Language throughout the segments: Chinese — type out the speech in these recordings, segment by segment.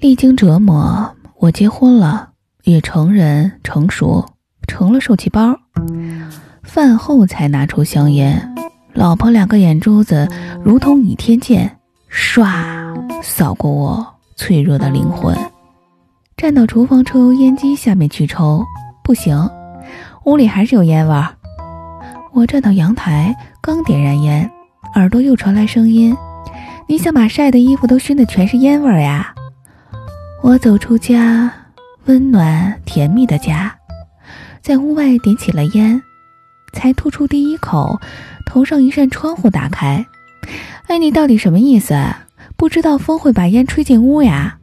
历经折磨，我结婚了，也成人成熟，成了受气包。饭后才拿出香烟，老婆两个眼珠子如同倚天剑，唰扫过我脆弱的灵魂。站到厨房抽油烟机下面去抽，不行，屋里还是有烟味儿。我站到阳台，刚点燃烟，耳朵又传来声音：“你想把晒的衣服都熏得全是烟味儿呀？”我走出家，温暖甜蜜的家，在屋外点起了烟，才吐出第一口，头上一扇窗户打开。哎，你到底什么意思？不知道风会把烟吹进屋呀？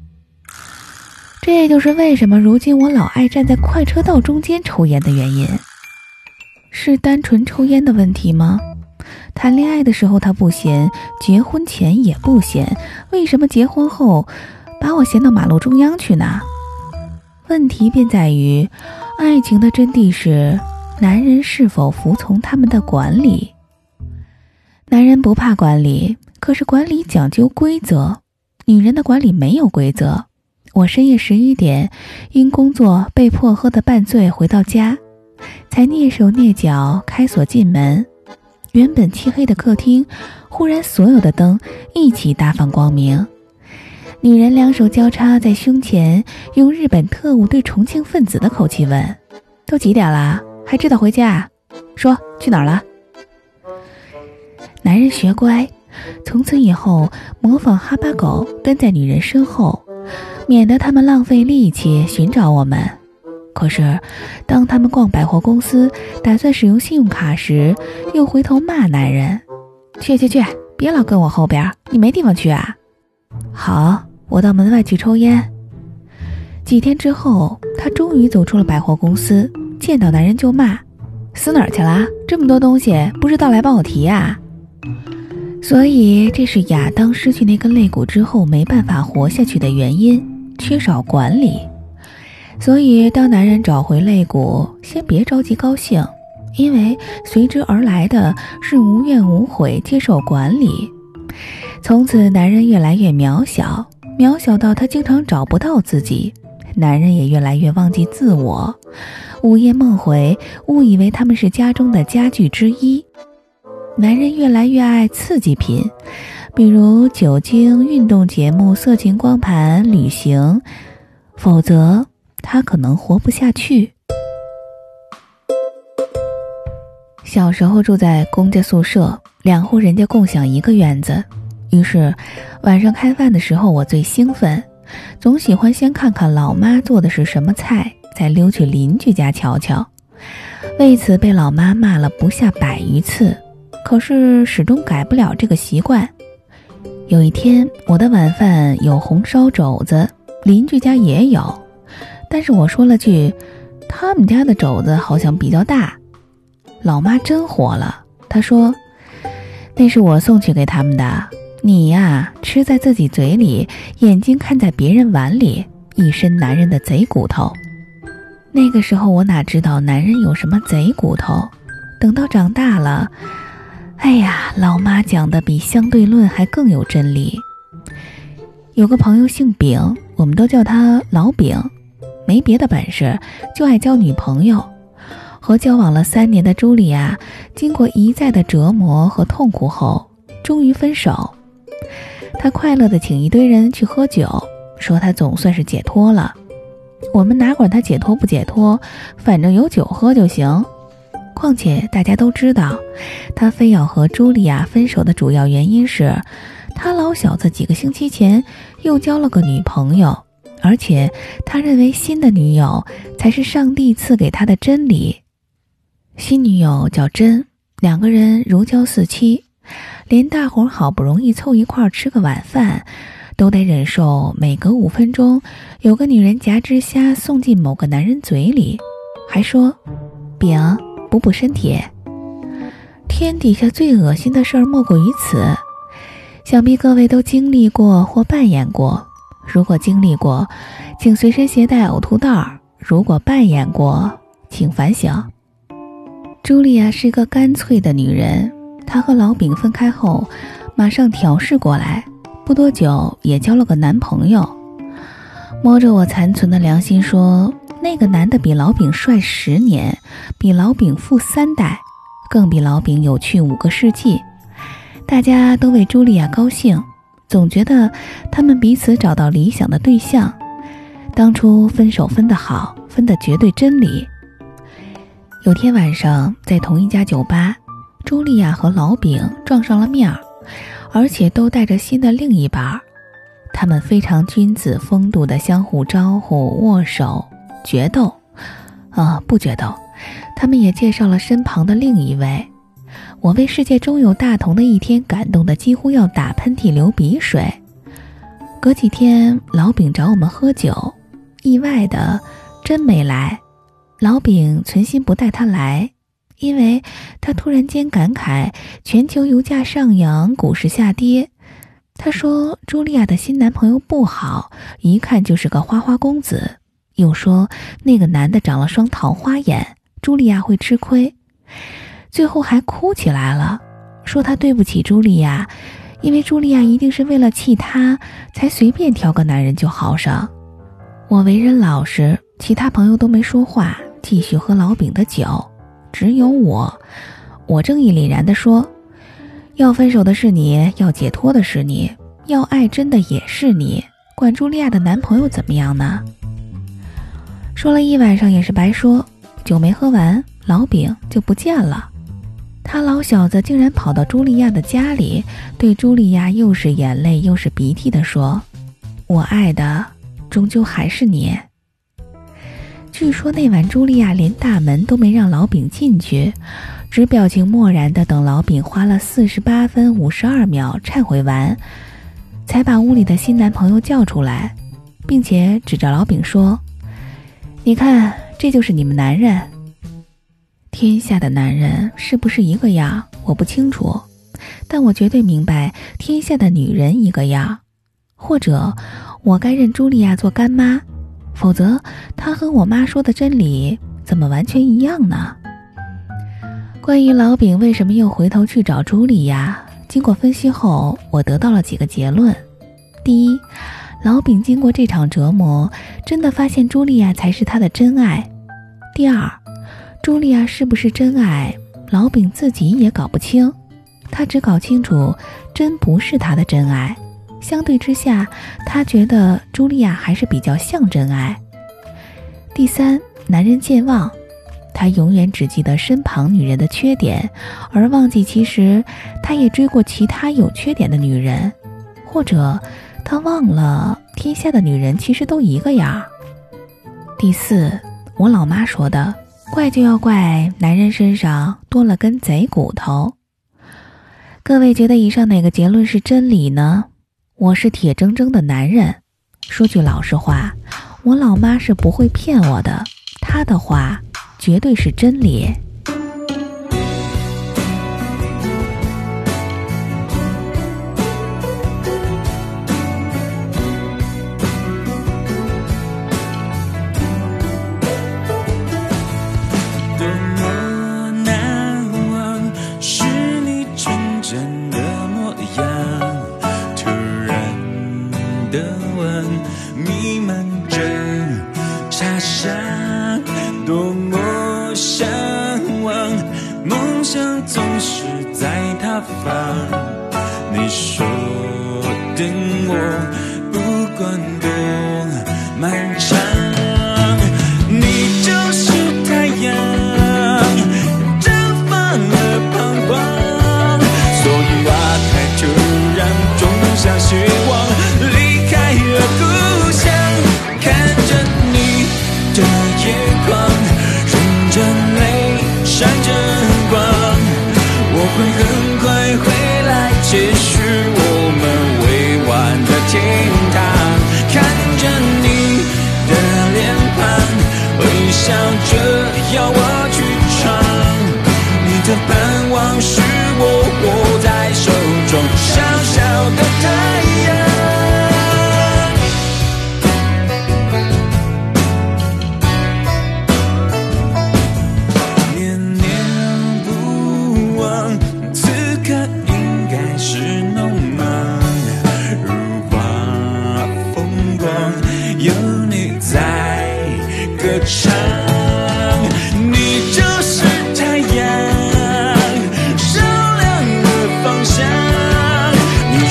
这就是为什么如今我老爱站在快车道中间抽烟的原因。是单纯抽烟的问题吗？谈恋爱的时候他不嫌，结婚前也不嫌，为什么结婚后？把我闲到马路中央去呢？问题便在于，爱情的真谛是男人是否服从他们的管理。男人不怕管理，可是管理讲究规则，女人的管理没有规则。我深夜十一点因工作被迫喝得半醉回到家，才蹑手蹑脚开锁进门。原本漆黑的客厅，忽然所有的灯一起大放光明。女人两手交叉在胸前，用日本特务对重庆分子的口气问：“都几点了？还知道回家？说去哪儿了？”男人学乖，从此以后模仿哈巴狗跟在女人身后，免得他们浪费力气寻找我们。可是，当他们逛百货公司打算使用信用卡时，又回头骂男人：“去去去，别老跟我后边，你没地方去啊！”好。我到门外去抽烟。几天之后，他终于走出了百货公司，见到男人就骂：“死哪儿去了？这么多东西，不知道来帮我提呀！”所以，这是亚当失去那根肋骨之后没办法活下去的原因——缺少管理。所以，当男人找回肋骨，先别着急高兴，因为随之而来的是无怨无悔接受管理。从此，男人越来越渺小。渺小到他经常找不到自己，男人也越来越忘记自我，午夜梦回，误以为他们是家中的家具之一。男人越来越爱刺激品，比如酒精、运动节目、色情光盘、旅行，否则他可能活不下去。小时候住在公家宿舍，两户人家共享一个院子。于是，晚上开饭的时候，我最兴奋，总喜欢先看看老妈做的是什么菜，再溜去邻居家瞧瞧。为此被老妈骂了不下百余次，可是始终改不了这个习惯。有一天，我的晚饭有红烧肘子，邻居家也有，但是我说了句：“他们家的肘子好像比较大。”老妈真火了，她说：“那是我送去给他们的。”你呀，吃在自己嘴里，眼睛看在别人碗里，一身男人的贼骨头。那个时候我哪知道男人有什么贼骨头？等到长大了，哎呀，老妈讲的比相对论还更有真理。有个朋友姓丙，我们都叫他老丙，没别的本事，就爱交女朋友。和交往了三年的朱莉亚，经过一再的折磨和痛苦后，终于分手。他快乐的请一堆人去喝酒，说他总算是解脱了。我们哪管他解脱不解脱，反正有酒喝就行。况且大家都知道，他非要和茱莉亚分手的主要原因是，他老小子几个星期前又交了个女朋友，而且他认为新的女友才是上帝赐给他的真理。新女友叫真，两个人如胶似漆。连大伙儿好不容易凑一块儿吃个晚饭，都得忍受每隔五分钟有个女人夹只虾送进某个男人嘴里，还说“饼补补身体”。天底下最恶心的事儿莫过于此，想必各位都经历过或扮演过。如果经历过，请随身携带呕吐袋；如果扮演过，请反省。茱莉亚是个干脆的女人。她和老丙分开后，马上调试过来，不多久也交了个男朋友。摸着我残存的良心说，那个男的比老饼帅十年，比老饼富三代，更比老饼有趣五个世纪。大家都为茱莉亚高兴，总觉得他们彼此找到理想的对象。当初分手分得好，分的绝对真理。有天晚上，在同一家酒吧，茱莉亚和老饼撞上了面儿，而且都带着新的另一半儿。他们非常君子风度的相互招呼、握手、决斗，啊，不决斗。他们也介绍了身旁的另一位。我为世界中有大同的一天感动的几乎要打喷嚏、流鼻水。隔几天，老饼找我们喝酒，意外的，真没来。老饼存心不带他来，因为他突然间感慨全球油价上扬，股市下跌。他说：“茱莉亚的新男朋友不好，一看就是个花花公子。”又说那个男的长了双桃花眼，茱莉亚会吃亏。最后还哭起来了，说他对不起茱莉亚，因为茱莉亚一定是为了气他才随便挑个男人就好上。我为人老实，其他朋友都没说话，继续喝老饼的酒，只有我，我正义凛然地说。要分手的是你，要解脱的是你，要爱真的也是你。管茱莉亚的男朋友怎么样呢？说了一晚上也是白说，酒没喝完，老饼就不见了。他老小子竟然跑到茱莉亚的家里，对茱莉亚又是眼泪又是鼻涕的说：“我爱的终究还是你。”据说那晚茱莉亚连大门都没让老饼进去。只表情漠然的等老饼花了四十八分五十二秒忏悔完，才把屋里的新男朋友叫出来，并且指着老饼说：“你看，这就是你们男人。天下的男人是不是一个样？我不清楚，但我绝对明白天下的女人一个样。或者，我该认茱莉亚做干妈，否则他和我妈说的真理怎么完全一样呢？”关于老饼为什么又回头去找茱莉亚，经过分析后，我得到了几个结论：第一，老饼经过这场折磨，真的发现茱莉亚才是他的真爱；第二，茱莉亚是不是真爱，老饼自己也搞不清，他只搞清楚真不是他的真爱。相对之下，他觉得茱莉亚还是比较像真爱。第三，男人健忘。他永远只记得身旁女人的缺点，而忘记其实他也追过其他有缺点的女人，或者他忘了天下的女人其实都一个样。第四，我老妈说的，怪就要怪男人身上多了根贼骨头。各位觉得以上哪个结论是真理呢？我是铁铮铮的男人，说句老实话，我老妈是不会骗我的，她的话。绝对是真理。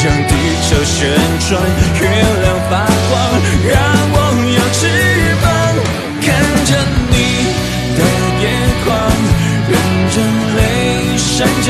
让地球旋转，月亮发光，让我有翅膀。看着你的眼眶，忍着泪闪着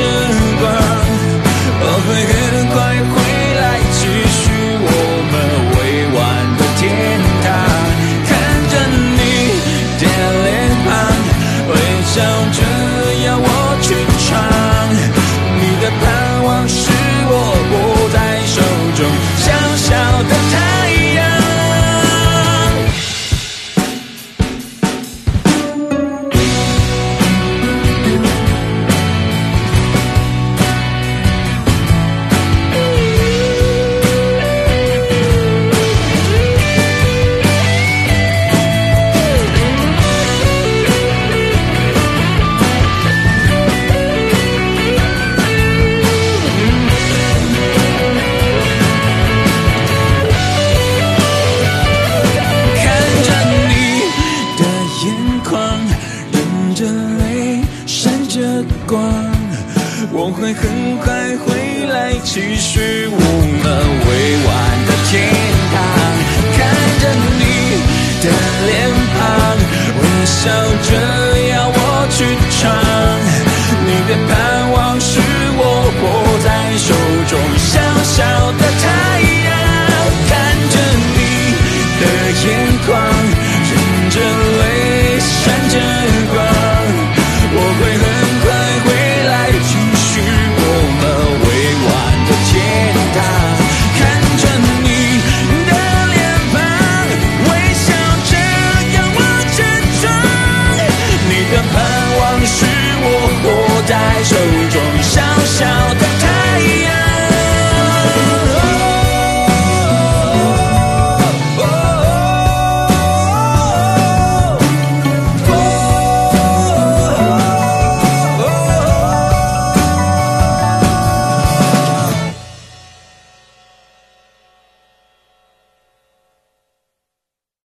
光。我会很快回来，继续我们未完的天堂。看着你的脸庞，微笑着要我去闯。你的盼望是我握在手中小小的